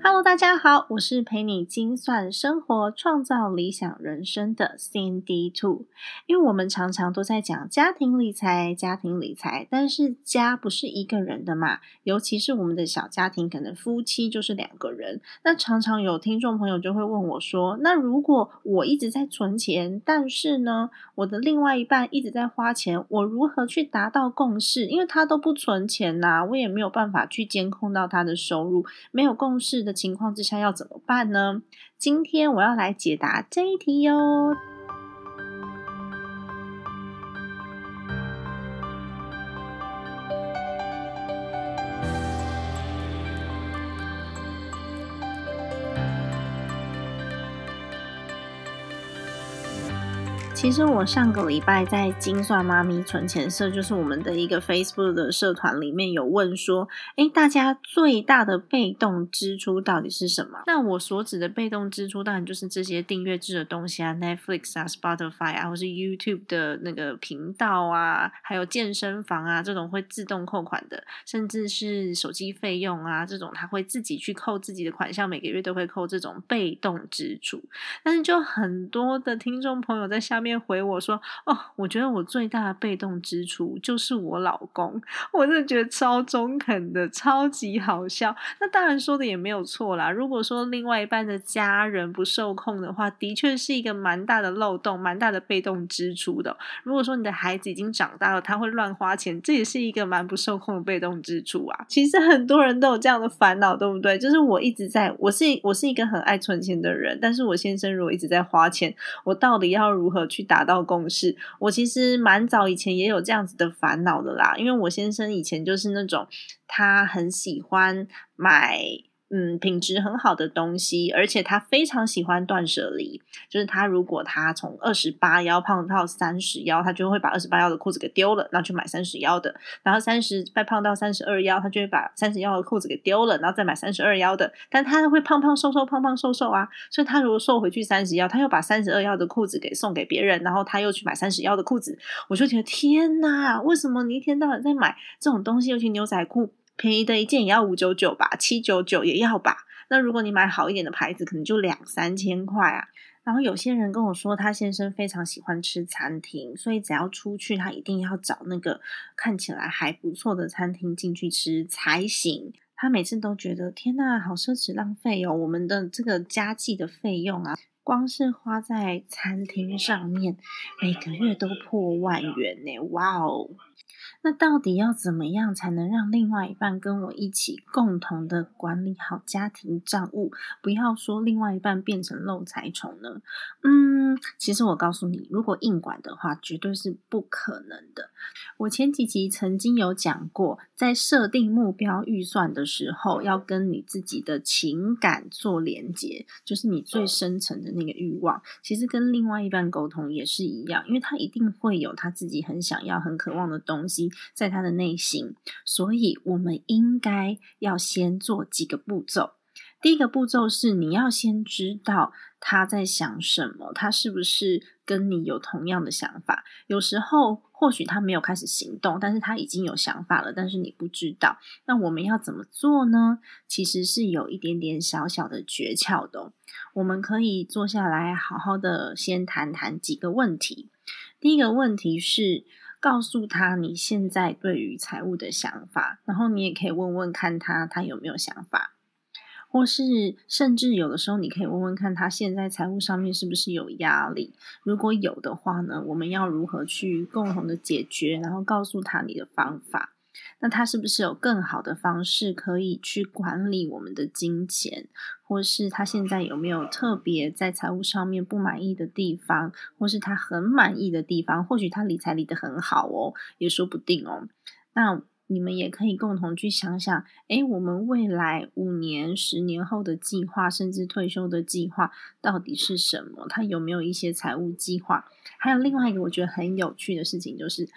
Hello，大家好，我是陪你精算生活、创造理想人生的 Cindy Two。因为我们常常都在讲家庭理财、家庭理财，但是家不是一个人的嘛，尤其是我们的小家庭，可能夫妻就是两个人。那常常有听众朋友就会问我说：“那如果我一直在存钱，但是呢，我的另外一半一直在花钱，我如何去达到共识？因为他都不存钱呐，我也没有办法去监控到他的收入，没有共识。”的情况之下要怎么办呢？今天我要来解答这一题哟。其实我上个礼拜在精算妈咪存钱社，就是我们的一个 Facebook 的社团里面有问说，哎，大家最大的被动支出到底是什么？那我所指的被动支出，当然就是这些订阅制的东西啊，Netflix 啊、Spotify 啊，或是 YouTube 的那个频道啊，还有健身房啊这种会自动扣款的，甚至是手机费用啊这种，他会自己去扣自己的款项，每个月都会扣这种被动支出。但是就很多的听众朋友在下面。回我说哦，我觉得我最大的被动支出就是我老公，我真的觉得超中肯的，超级好笑。那当然说的也没有错啦。如果说另外一半的家人不受控的话，的确是一个蛮大的漏洞，蛮大的被动支出的。如果说你的孩子已经长大了，他会乱花钱，这也是一个蛮不受控的被动支出啊。其实很多人都有这样的烦恼，对不对？就是我一直在，我是我是一个很爱存钱的人，但是我先生如果一直在花钱，我到底要如何去？达到共识，我其实蛮早以前也有这样子的烦恼的啦，因为我先生以前就是那种他很喜欢买。嗯，品质很好的东西，而且他非常喜欢断舍离。就是他如果他从二十八腰胖到三十腰，他就会把二十八腰的裤子给丢了，然后去买三十腰的。然后三十再胖到三十二腰，他就会把三十腰的裤子给丢了，然后再买三十二腰的。但他会胖胖瘦瘦，胖胖瘦瘦啊，所以他如果瘦回去三十腰，他又把三十二腰的裤子给送给别人，然后他又去买三十腰的裤子。我就觉得天哪，为什么你一天到晚在买这种东西，尤其牛仔裤？便宜的一件也要五九九吧，七九九也要吧。那如果你买好一点的牌子，可能就两三千块啊。然后有些人跟我说，他先生非常喜欢吃餐厅，所以只要出去，他一定要找那个看起来还不错的餐厅进去吃才行。他每次都觉得天呐，好奢侈浪费哦！我们的这个家计的费用啊，光是花在餐厅上面，每个月都破万元呢！哇哦！那到底要怎么样才能让另外一半跟我一起共同的管理好家庭账务，不要说另外一半变成漏财虫呢？嗯，其实我告诉你，如果硬管的话，绝对是不可能的。我前几集曾经有讲过，在设定目标预算的时候，要跟你自己的情感做连接，就是你最深层的那个欲望。其实跟另外一半沟通也是一样，因为他一定会有他自己很想要、很渴望的东西。在他的内心，所以我们应该要先做几个步骤。第一个步骤是，你要先知道他在想什么，他是不是跟你有同样的想法？有时候或许他没有开始行动，但是他已经有想法了，但是你不知道。那我们要怎么做呢？其实是有一点点小小的诀窍的。我们可以坐下来，好好的先谈谈几个问题。第一个问题是。告诉他你现在对于财务的想法，然后你也可以问问看他他有没有想法，或是甚至有的时候你可以问问看他现在财务上面是不是有压力，如果有的话呢，我们要如何去共同的解决，然后告诉他你的方法。那他是不是有更好的方式可以去管理我们的金钱，或是他现在有没有特别在财务上面不满意的地方，或是他很满意的地方？或许他理财理得很好哦，也说不定哦。那你们也可以共同去想想，哎，我们未来五年、十年后的计划，甚至退休的计划到底是什么？他有没有一些财务计划？还有另外一个我觉得很有趣的事情就是。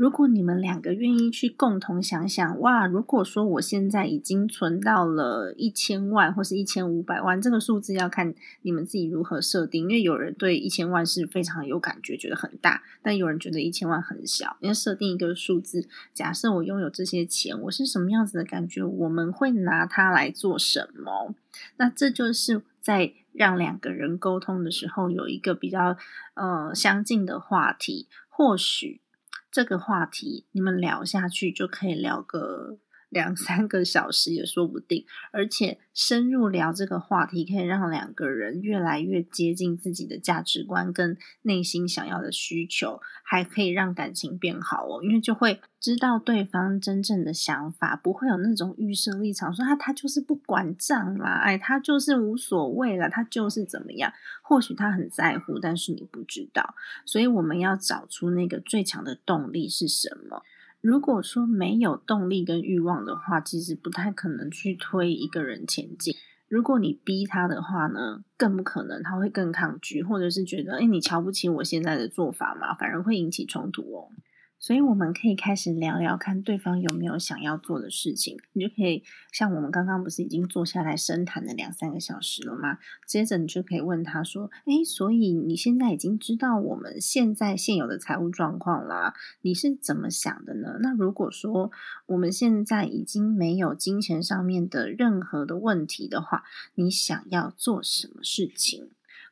如果你们两个愿意去共同想想，哇，如果说我现在已经存到了一千万或是一千五百万，这个数字要看你们自己如何设定。因为有人对一千万是非常有感觉，觉得很大；但有人觉得一千万很小。要设定一个数字，假设我拥有这些钱，我是什么样子的感觉？我们会拿它来做什么？那这就是在让两个人沟通的时候有一个比较呃相近的话题，或许。这个话题，你们聊下去就可以聊个。两三个小时也说不定，而且深入聊这个话题，可以让两个人越来越接近自己的价值观跟内心想要的需求，还可以让感情变好哦。因为就会知道对方真正的想法，不会有那种预设立场，说他他就是不管账啦，哎，他就是无所谓了，他就是怎么样。或许他很在乎，但是你不知道，所以我们要找出那个最强的动力是什么。如果说没有动力跟欲望的话，其实不太可能去推一个人前进。如果你逼他的话呢，更不可能，他会更抗拒，或者是觉得，哎，你瞧不起我现在的做法嘛，反而会引起冲突哦。所以我们可以开始聊聊看对方有没有想要做的事情，你就可以像我们刚刚不是已经坐下来深谈了两三个小时了吗？接着你就可以问他说：“哎，所以你现在已经知道我们现在现有的财务状况啦，你是怎么想的呢？那如果说我们现在已经没有金钱上面的任何的问题的话，你想要做什么事情？”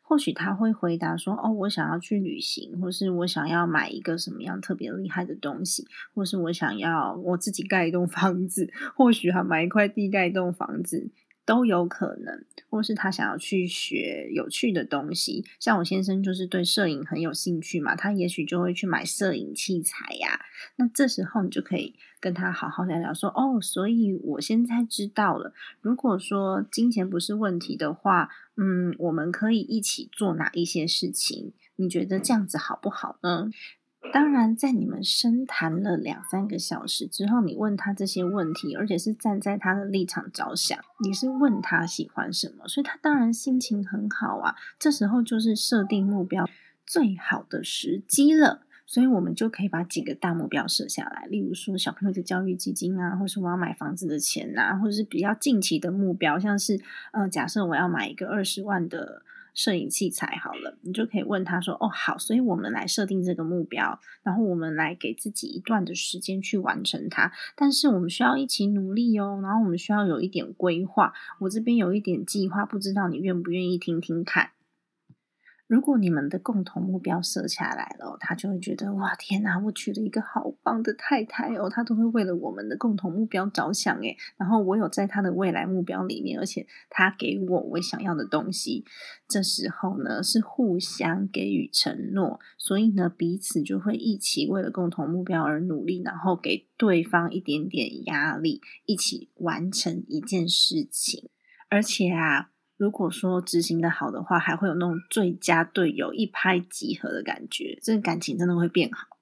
或许他会回答说：“哦，我想要去旅行，或是我想要买一个什么样特别厉害的东西，或是我想要我自己盖一栋房子，或许还买一块地盖一栋房子都有可能。或是他想要去学有趣的东西，像我先生就是对摄影很有兴趣嘛，他也许就会去买摄影器材呀。那这时候你就可以。”跟他好好聊聊，说哦，所以我现在知道了。如果说金钱不是问题的话，嗯，我们可以一起做哪一些事情？你觉得这样子好不好呢？当然，在你们深谈了两三个小时之后，你问他这些问题，而且是站在他的立场着想，你是问他喜欢什么，所以他当然心情很好啊。这时候就是设定目标最好的时机了。所以我们就可以把几个大目标设下来，例如说小朋友的教育基金啊，或是我要买房子的钱呐，或者是比较近期的目标，像是呃，假设我要买一个二十万的摄影器材，好了，你就可以问他说：“哦，好，所以我们来设定这个目标，然后我们来给自己一段的时间去完成它，但是我们需要一起努力哦，然后我们需要有一点规划，我这边有一点计划，不知道你愿不愿意听听看。”如果你们的共同目标设下来了，他就会觉得哇天哪，我娶了一个好棒的太太哦，他都会为了我们的共同目标着想诶，然后我有在他的未来目标里面，而且他给我我想要的东西，这时候呢是互相给予承诺，所以呢彼此就会一起为了共同目标而努力，然后给对方一点点压力，一起完成一件事情，而且啊。如果说执行的好的话，还会有那种最佳队友一拍即合的感觉，这个感情真的会变好。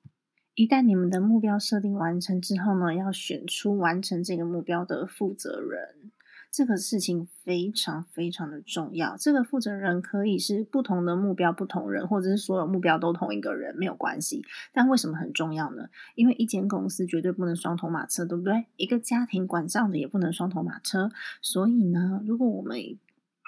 一旦你们的目标设定完成之后呢，要选出完成这个目标的负责人，这个事情非常非常的重要。这个负责人可以是不同的目标不同人，或者是所有目标都同一个人，没有关系。但为什么很重要呢？因为一间公司绝对不能双头马车，对不对？一个家庭管账的也不能双头马车。所以呢，如果我们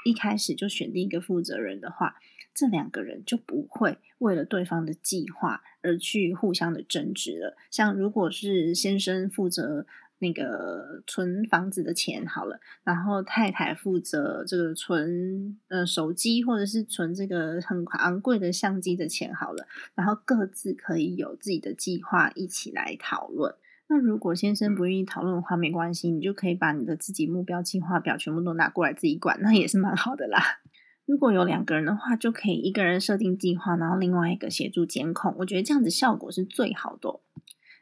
一开始就选定一个负责人的话，这两个人就不会为了对方的计划而去互相的争执了。像如果是先生负责那个存房子的钱好了，然后太太负责这个存呃手机或者是存这个很昂贵的相机的钱好了，然后各自可以有自己的计划一起来讨论。那如果先生不愿意讨论的话，没关系，你就可以把你的自己目标计划表全部都拿过来自己管，那也是蛮好的啦。如果有两个人的话，就可以一个人设定计划，然后另外一个协助监控。我觉得这样子效果是最好的。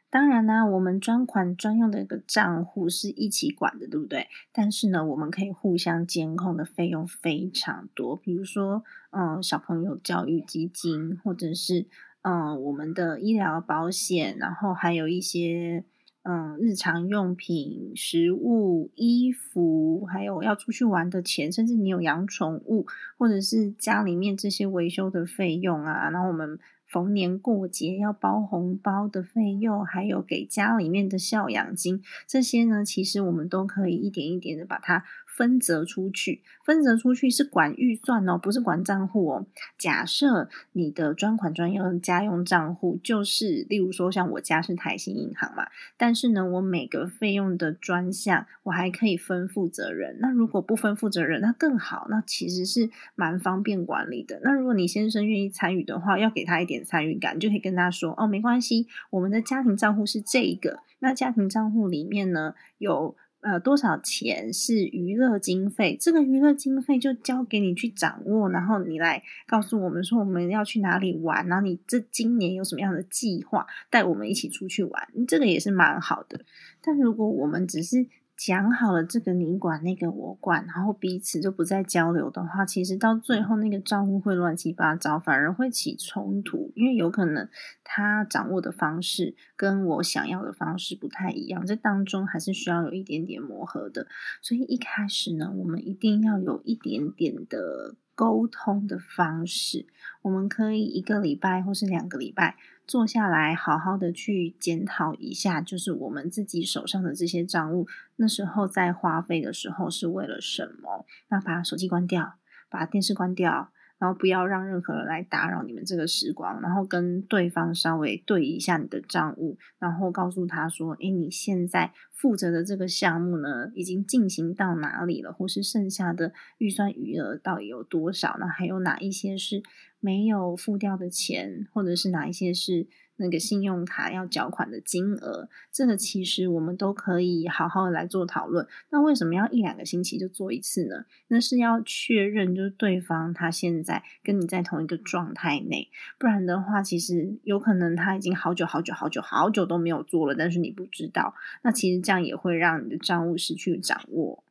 当然呢，我们专款专用的一个账户是一起管的，对不对？但是呢，我们可以互相监控的费用非常多，比如说，嗯，小朋友教育基金，或者是嗯，我们的医疗保险，然后还有一些。嗯，日常用品、食物、衣服，还有要出去玩的钱，甚至你有养宠物，或者是家里面这些维修的费用啊，然后我们逢年过节要包红包的费用，还有给家里面的孝养金，这些呢，其实我们都可以一点一点的把它。分折出去，分折出去是管预算哦，不是管账户哦。假设你的专款专用家用账户就是，例如说像我家是台新银行嘛，但是呢，我每个费用的专项我还可以分负责人。那如果不分负责人，那更好，那其实是蛮方便管理的。那如果你先生愿意参与的话，要给他一点参与感，就可以跟他说哦，没关系，我们的家庭账户是这一个，那家庭账户里面呢有。呃，多少钱是娱乐经费？这个娱乐经费就交给你去掌握，然后你来告诉我们说我们要去哪里玩，然后你这今年有什么样的计划，带我们一起出去玩，这个也是蛮好的。但如果我们只是讲好了这个你管那个我管，然后彼此就不再交流的话，其实到最后那个账户会乱七八糟，反而会起冲突，因为有可能他掌握的方式跟我想要的方式不太一样，这当中还是需要有一点点磨合的。所以一开始呢，我们一定要有一点点的沟通的方式，我们可以一个礼拜或是两个礼拜。坐下来，好好的去检讨一下，就是我们自己手上的这些账务，那时候在花费的时候是为了什么？那把手机关掉，把电视关掉。然后不要让任何人来打扰你们这个时光，然后跟对方稍微对一下你的账务，然后告诉他说：“诶，你现在负责的这个项目呢，已经进行到哪里了？或是剩下的预算余额到底有多少？呢还有哪一些是没有付掉的钱，或者是哪一些是？”那个信用卡要缴款的金额，这个其实我们都可以好好的来做讨论。那为什么要一两个星期就做一次呢？那是要确认，就是对方他现在跟你在同一个状态内，不然的话，其实有可能他已经好久好久好久好久都没有做了，但是你不知道。那其实这样也会让你的账务失去掌握。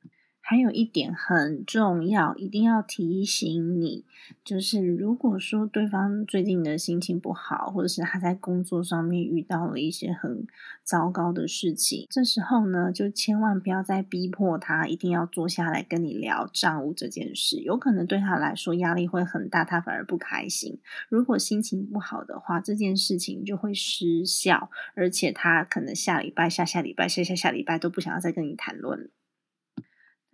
还有一点很重要，一定要提醒你，就是如果说对方最近的心情不好，或者是他在工作上面遇到了一些很糟糕的事情，这时候呢，就千万不要再逼迫他一定要坐下来跟你聊账务这件事，有可能对他来说压力会很大，他反而不开心。如果心情不好的话，这件事情就会失效，而且他可能下礼拜、下下礼拜、下下下礼拜都不想要再跟你谈论了。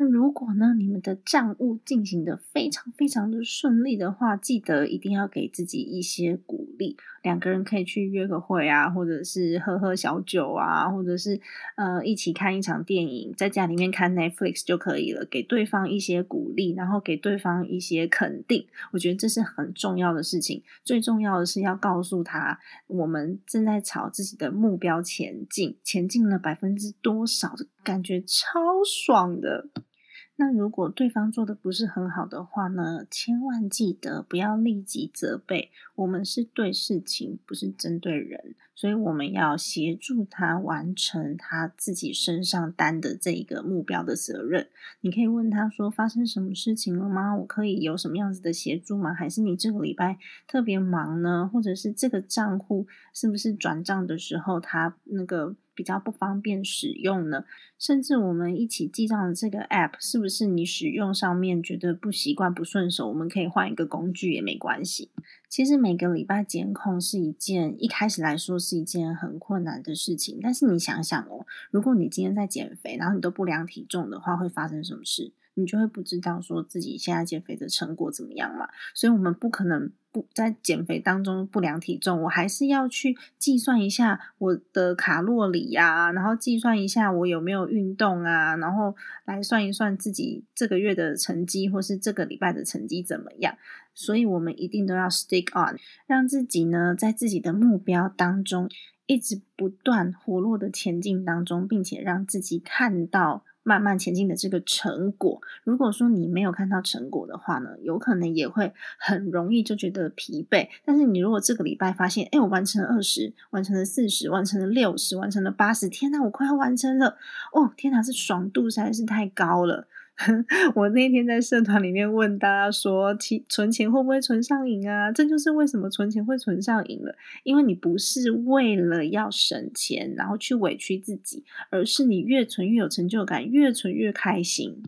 如果呢，你们的账务进行的非常非常的顺利的话，记得一定要给自己一些鼓励。两个人可以去约个会啊，或者是喝喝小酒啊，或者是呃一起看一场电影，在家里面看 Netflix 就可以了。给对方一些鼓励，然后给对方一些肯定，我觉得这是很重要的事情。最重要的是要告诉他，我们正在朝自己的目标前进，前进了百分之多少感觉，超爽的。那如果对方做的不是很好的话呢？千万记得不要立即责备。我们是对事情，不是针对人，所以我们要协助他完成他自己身上担的这一个目标的责任。你可以问他说：“发生什么事情了吗？我可以有什么样子的协助吗？还是你这个礼拜特别忙呢？或者是这个账户是不是转账的时候他那个？”比较不方便使用呢，甚至我们一起记账的这个 app 是不是你使用上面觉得不习惯、不顺手？我们可以换一个工具也没关系。其实每个礼拜监控是一件一开始来说是一件很困难的事情，但是你想想哦，如果你今天在减肥，然后你都不量体重的话，会发生什么事？你就会不知道说自己现在减肥的成果怎么样嘛？所以我们不可能。不在减肥当中不量体重，我还是要去计算一下我的卡路里呀，然后计算一下我有没有运动啊，然后来算一算自己这个月的成绩或是这个礼拜的成绩怎么样。所以，我们一定都要 stick on，让自己呢在自己的目标当中一直不断活络的前进当中，并且让自己看到。慢慢前进的这个成果，如果说你没有看到成果的话呢，有可能也会很容易就觉得疲惫。但是你如果这个礼拜发现，哎，我完成了二十，完成了四十，完成了六十，完成了八十，天哪，我快要完成了！哦，天哪，这爽度实在是太高了。我那天在社团里面问大家说，存钱会不会存上瘾啊？这就是为什么存钱会存上瘾了，因为你不是为了要省钱，然后去委屈自己，而是你越存越有成就感，越存越开心。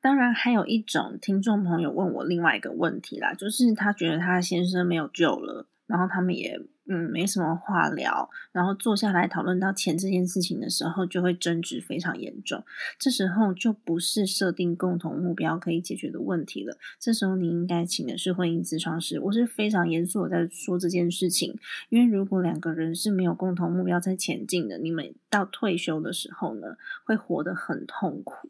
当然，还有一种听众朋友问我另外一个问题啦，就是他觉得他先生没有救了，然后他们也。嗯，没什么话聊，然后坐下来讨论到钱这件事情的时候，就会争执非常严重。这时候就不是设定共同目标可以解决的问题了。这时候你应该请的是婚姻咨商师。我是非常严肃的在说这件事情，因为如果两个人是没有共同目标在前进的，你们到退休的时候呢，会活得很痛苦。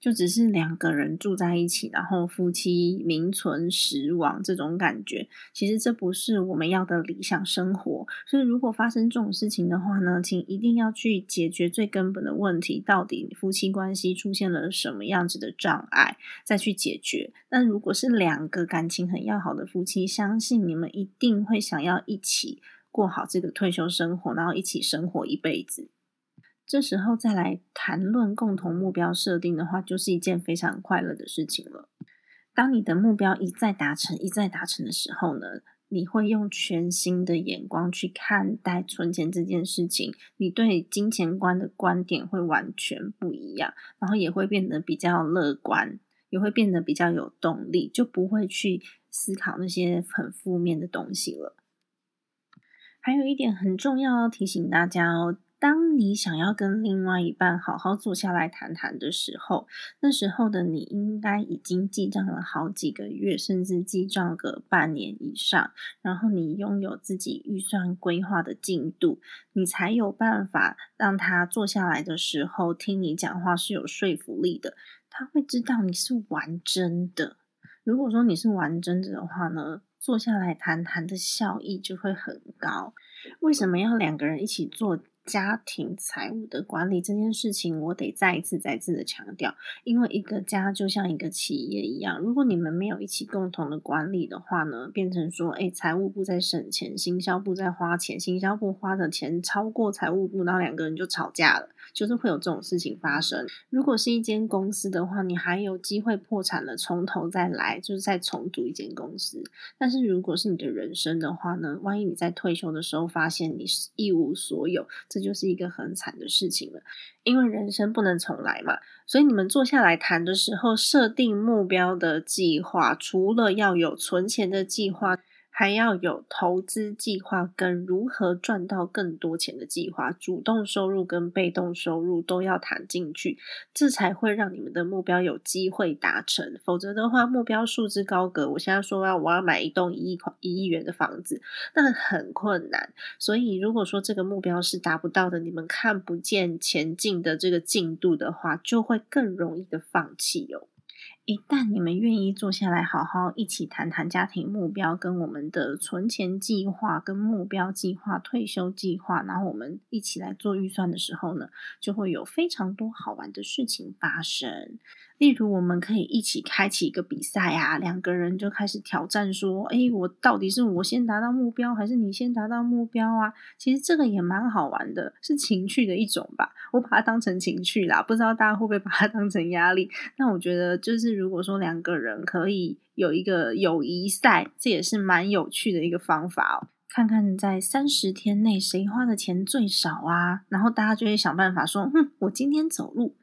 就只是两个人住在一起，然后夫妻名存实亡这种感觉，其实这不是我们要的理想生活。所以，如果发生这种事情的话呢，请一定要去解决最根本的问题，到底夫妻关系出现了什么样子的障碍，再去解决。那如果是两个感情很要好的夫妻，相信你们一定会想要一起过好这个退休生活，然后一起生活一辈子。这时候再来谈论共同目标设定的话，就是一件非常快乐的事情了。当你的目标一再达成、一再达成的时候呢，你会用全新的眼光去看待存钱这件事情，你对金钱观的观点会完全不一样，然后也会变得比较乐观，也会变得比较有动力，就不会去思考那些很负面的东西了。还有一点很重要要提醒大家哦。当你想要跟另外一半好好坐下来谈谈的时候，那时候的你应该已经记账了好几个月，甚至记账个半年以上，然后你拥有自己预算规划的进度，你才有办法让他坐下来的时候听你讲话是有说服力的，他会知道你是玩真的。如果说你是玩真的的话呢，坐下来谈谈的效益就会很高。为什么要两个人一起做？家庭财务的管理这件事情，我得再一次、再次的强调，因为一个家就像一个企业一样，如果你们没有一起共同的管理的话呢，变成说，哎，财务部在省钱，行销部在花钱，行销部花的钱超过财务部，然后两个人就吵架了，就是会有这种事情发生。如果是一间公司的话，你还有机会破产了，从头再来，就是再重组一间公司。但是如果是你的人生的话呢，万一你在退休的时候发现你是一无所有。这就是一个很惨的事情了，因为人生不能重来嘛。所以你们坐下来谈的时候，设定目标的计划，除了要有存钱的计划。还要有投资计划跟如何赚到更多钱的计划，主动收入跟被动收入都要谈进去，这才会让你们的目标有机会达成。否则的话，目标数字高阁，我现在说要我要买一栋一亿块一亿元的房子，那很困难。所以如果说这个目标是达不到的，你们看不见前进的这个进度的话，就会更容易的放弃哦。一旦你们愿意坐下来好好一起谈谈家庭目标，跟我们的存钱计划、跟目标计划、退休计划，然后我们一起来做预算的时候呢，就会有非常多好玩的事情发生。例如，我们可以一起开启一个比赛啊，两个人就开始挑战，说：“哎，我到底是我先达到目标，还是你先达到目标啊？”其实这个也蛮好玩的，是情趣的一种吧。我把它当成情趣啦，不知道大家会不会把它当成压力？那我觉得，就是如果说两个人可以有一个友谊赛，这也是蛮有趣的一个方法哦。看看在三十天内谁花的钱最少啊，然后大家就会想办法说：“哼，我今天走路。”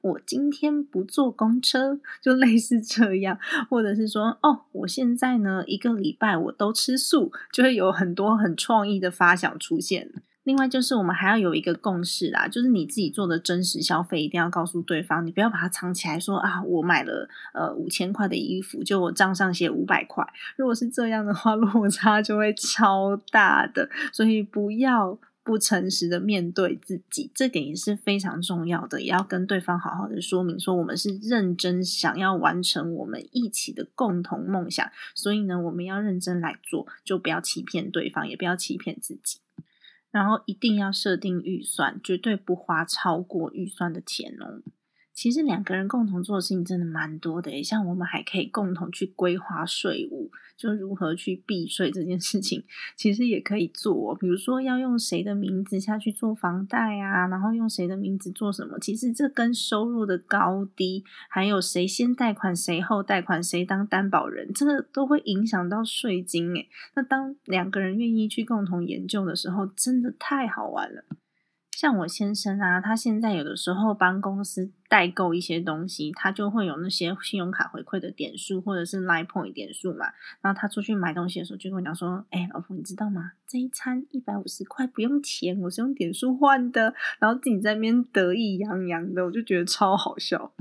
我今天不坐公车，就类似这样，或者是说，哦，我现在呢一个礼拜我都吃素，就会有很多很创意的发想出现。另外就是我们还要有一个共识啦，就是你自己做的真实消费一定要告诉对方，你不要把它藏起来，说啊，我买了呃五千块的衣服，就我账上写五百块，如果是这样的话，落差就会超大的，所以不要。不诚实的面对自己，这点也是非常重要的，也要跟对方好好的说明，说我们是认真想要完成我们一起的共同梦想，所以呢，我们要认真来做，就不要欺骗对方，也不要欺骗自己，然后一定要设定预算，绝对不花超过预算的钱哦。其实两个人共同做的事情真的蛮多的，像我们还可以共同去规划税务，就如何去避税这件事情，其实也可以做。比如说要用谁的名字下去做房贷啊，然后用谁的名字做什么，其实这跟收入的高低，还有谁先贷款谁后贷款，谁当担保人，这个都会影响到税金诶。那当两个人愿意去共同研究的时候，真的太好玩了。像我先生啊，他现在有的时候帮公司代购一些东西，他就会有那些信用卡回馈的点数或者是 Line Point 点数嘛。然后他出去买东西的时候，就跟我讲说：“哎，老婆，你知道吗？这一餐一百五十块不用钱，我是用点数换的。”然后自己在那边得意洋洋的，我就觉得超好笑。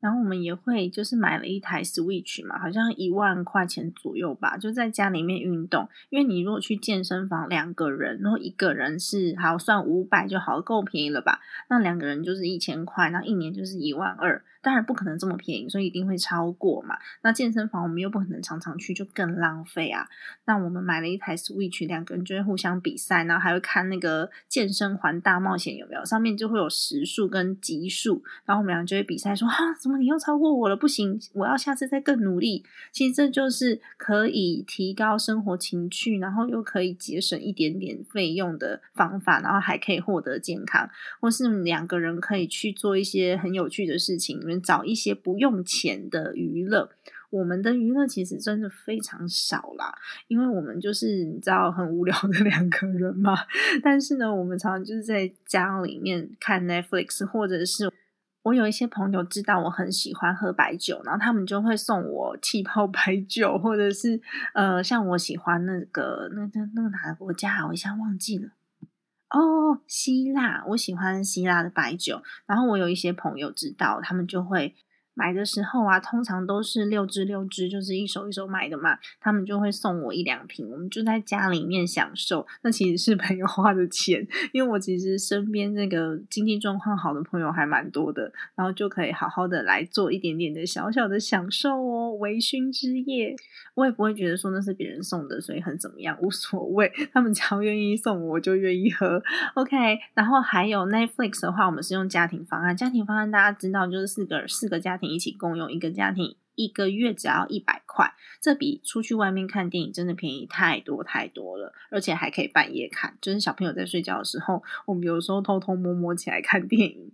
然后我们也会就是买了一台 Switch 嘛，好像一万块钱左右吧，就在家里面运动。因为你如果去健身房，两个人，然后一个人是好算五百就好，够便宜了吧？那两个人就是一千块，那一年就是一万二。当然不可能这么便宜，所以一定会超过嘛。那健身房我们又不可能常常去，就更浪费啊。那我们买了一台 Switch，两个人就会互相比赛，然后还会看那个健身环大冒险有没有？上面就会有时数跟级数，然后我们俩就会比赛说：啊，怎么你又超过我了？不行，我要下次再更努力。其实这就是可以提高生活情趣，然后又可以节省一点点费用的方法，然后还可以获得健康，或是两个人可以去做一些很有趣的事情。找一些不用钱的娱乐，我们的娱乐其实真的非常少啦，因为我们就是你知道很无聊的两个人嘛。但是呢，我们常常就是在家里面看 Netflix，或者是我有一些朋友知道我很喜欢喝白酒，然后他们就会送我气泡白酒，或者是呃，像我喜欢那个那那那个哪个国家，我一下忘记了。哦，希腊，我喜欢希腊的白酒。然后我有一些朋友知道，他们就会。买的时候啊，通常都是六支六支，就是一手一手买的嘛。他们就会送我一两瓶，我们就在家里面享受。那其实是朋友花的钱，因为我其实身边这个经济状况好的朋友还蛮多的，然后就可以好好的来做一点点的小小的享受哦，微醺之夜。我也不会觉得说那是别人送的，所以很怎么样，无所谓。他们只要愿意送我，就愿意喝。OK，然后还有 Netflix 的话，我们是用家庭方案。家庭方案大家知道，就是四个四个家庭。一起共用一个家庭，一个月只要一百块，这比出去外面看电影真的便宜太多太多了，而且还可以半夜看，就是小朋友在睡觉的时候，我们有时候偷偷摸摸起来看电影。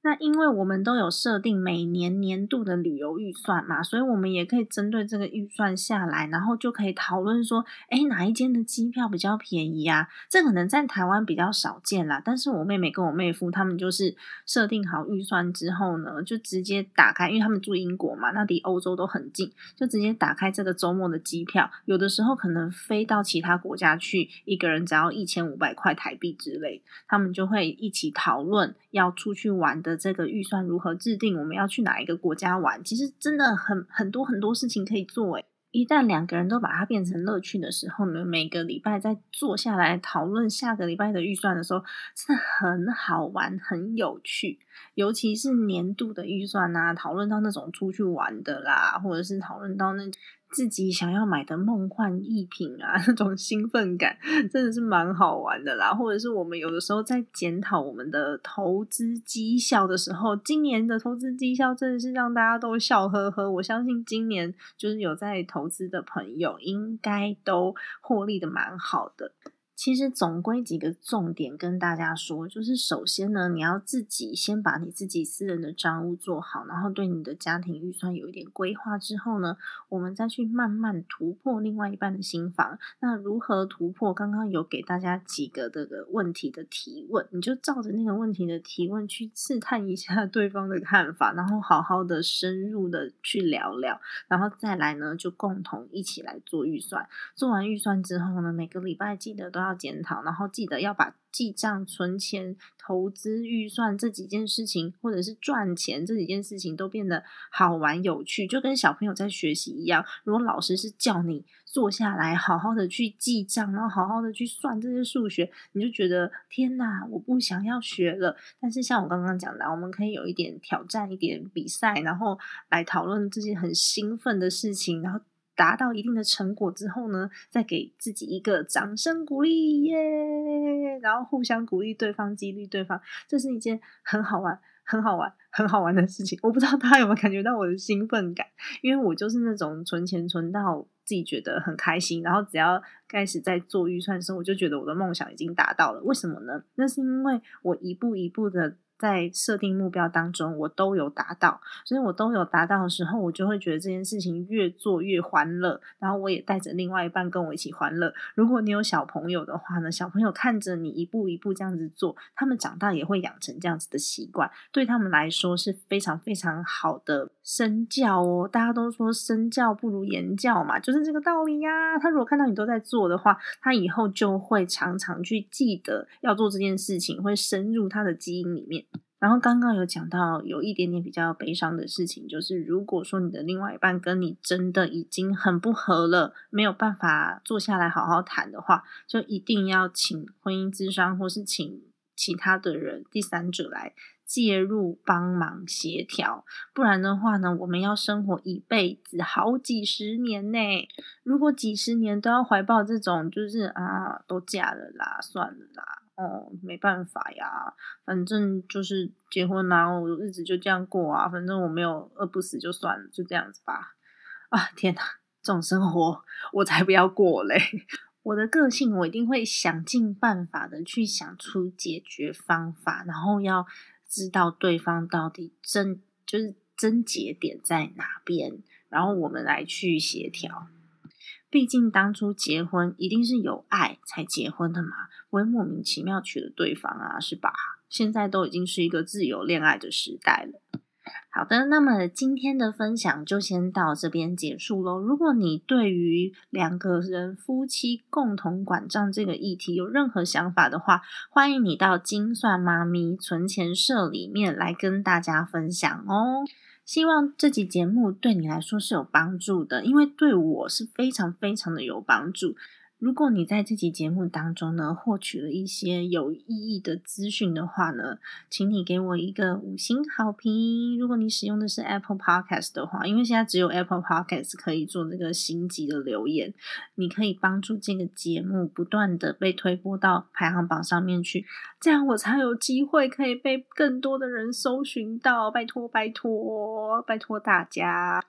那因为我们都有设定每年年度的旅游预算嘛，所以我们也可以针对这个预算下来，然后就可以讨论说，哎，哪一间的机票比较便宜啊？这可能在台湾比较少见啦。但是我妹妹跟我妹夫他们就是设定好预算之后呢，就直接打开，因为他们住英国嘛，那离欧洲都很近，就直接打开这个周末的机票。有的时候可能飞到其他国家去，一个人只要一千五百块台币之类，他们就会一起讨论要出去玩的。这个预算如何制定？我们要去哪一个国家玩？其实真的很很多很多事情可以做诶。一旦两个人都把它变成乐趣的时候呢，每个礼拜再坐下来讨论下个礼拜的预算的时候，真的很好玩，很有趣。尤其是年度的预算啊，讨论到那种出去玩的啦，或者是讨论到那。自己想要买的梦幻逸品啊，那种兴奋感真的是蛮好玩的啦。或者是我们有的时候在检讨我们的投资绩效的时候，今年的投资绩效真的是让大家都笑呵呵。我相信今年就是有在投资的朋友，应该都获利的蛮好的。其实总归几个重点跟大家说，就是首先呢，你要自己先把你自己私人的账务做好，然后对你的家庭预算有一点规划之后呢，我们再去慢慢突破另外一半的心房。那如何突破？刚刚有给大家几个这个问题的提问，你就照着那个问题的提问去试探一下 对方的看法，然后好好的深入的去聊聊，然后再来呢，就共同一起来做预算。做完预算之后呢，每个礼拜记得都要。要检讨，然后记得要把记账、存钱、投资预算这几件事情，或者是赚钱这几件事情，都变得好玩有趣，就跟小朋友在学习一样。如果老师是叫你坐下来，好好的去记账，然后好好的去算这些数学，你就觉得天哪，我不想要学了。但是像我刚刚讲的，我们可以有一点挑战、一点比赛，然后来讨论这些很兴奋的事情，然后。达到一定的成果之后呢，再给自己一个掌声鼓励耶，然后互相鼓励对方，激励对方，这是一件很好玩、很好玩、很好玩的事情。我不知道大家有没有感觉到我的兴奋感，因为我就是那种存钱存到自己觉得很开心，然后只要开始在做预算的时候，我就觉得我的梦想已经达到了。为什么呢？那是因为我一步一步的。在设定目标当中，我都有达到，所以我都有达到的时候，我就会觉得这件事情越做越欢乐。然后我也带着另外一半跟我一起欢乐。如果你有小朋友的话呢，小朋友看着你一步一步这样子做，他们长大也会养成这样子的习惯，对他们来说是非常非常好的身教哦。大家都说身教不如言教嘛，就是这个道理呀。他如果看到你都在做的话，他以后就会常常去记得要做这件事情，会深入他的基因里面。然后刚刚有讲到有一点点比较悲伤的事情，就是如果说你的另外一半跟你真的已经很不合了，没有办法坐下来好好谈的话，就一定要请婚姻咨商或是请其他的人第三者来介入帮忙协调，不然的话呢，我们要生活一辈子好几十年呢。如果几十年都要怀抱这种就是啊都嫁了啦，算了啦。哦，没办法呀，反正就是结婚然后日子就这样过啊，反正我没有饿不死就算了，就这样子吧。啊，天哪，这种生活我才不要过嘞！我的个性，我一定会想尽办法的去想出解决方法，然后要知道对方到底真就是症结点在哪边，然后我们来去协调。毕竟当初结婚一定是有爱才结婚的嘛，不会莫名其妙娶了对方啊，是吧？现在都已经是一个自由恋爱的时代了。好的，那么今天的分享就先到这边结束喽。如果你对于两个人夫妻共同管账这个议题有任何想法的话，欢迎你到精算妈咪存钱社里面来跟大家分享哦。希望这期节目对你来说是有帮助的，因为对我是非常非常的有帮助。如果你在这集节目当中呢，获取了一些有意义的资讯的话呢，请你给我一个五星好评。如果你使用的是 Apple Podcast 的话，因为现在只有 Apple Podcast 可以做这个星级的留言，你可以帮助这个节目不断的被推播到排行榜上面去，这样我才有机会可以被更多的人搜寻到。拜托，拜托，拜托大家！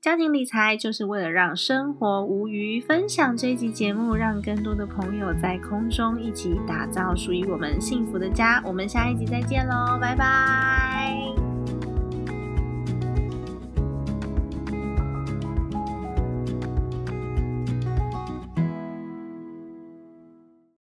家庭理财就是为了让生活无余。分享这一集节目，让更多的朋友在空中一起打造属于我们幸福的家。我们下一集再见喽，拜拜。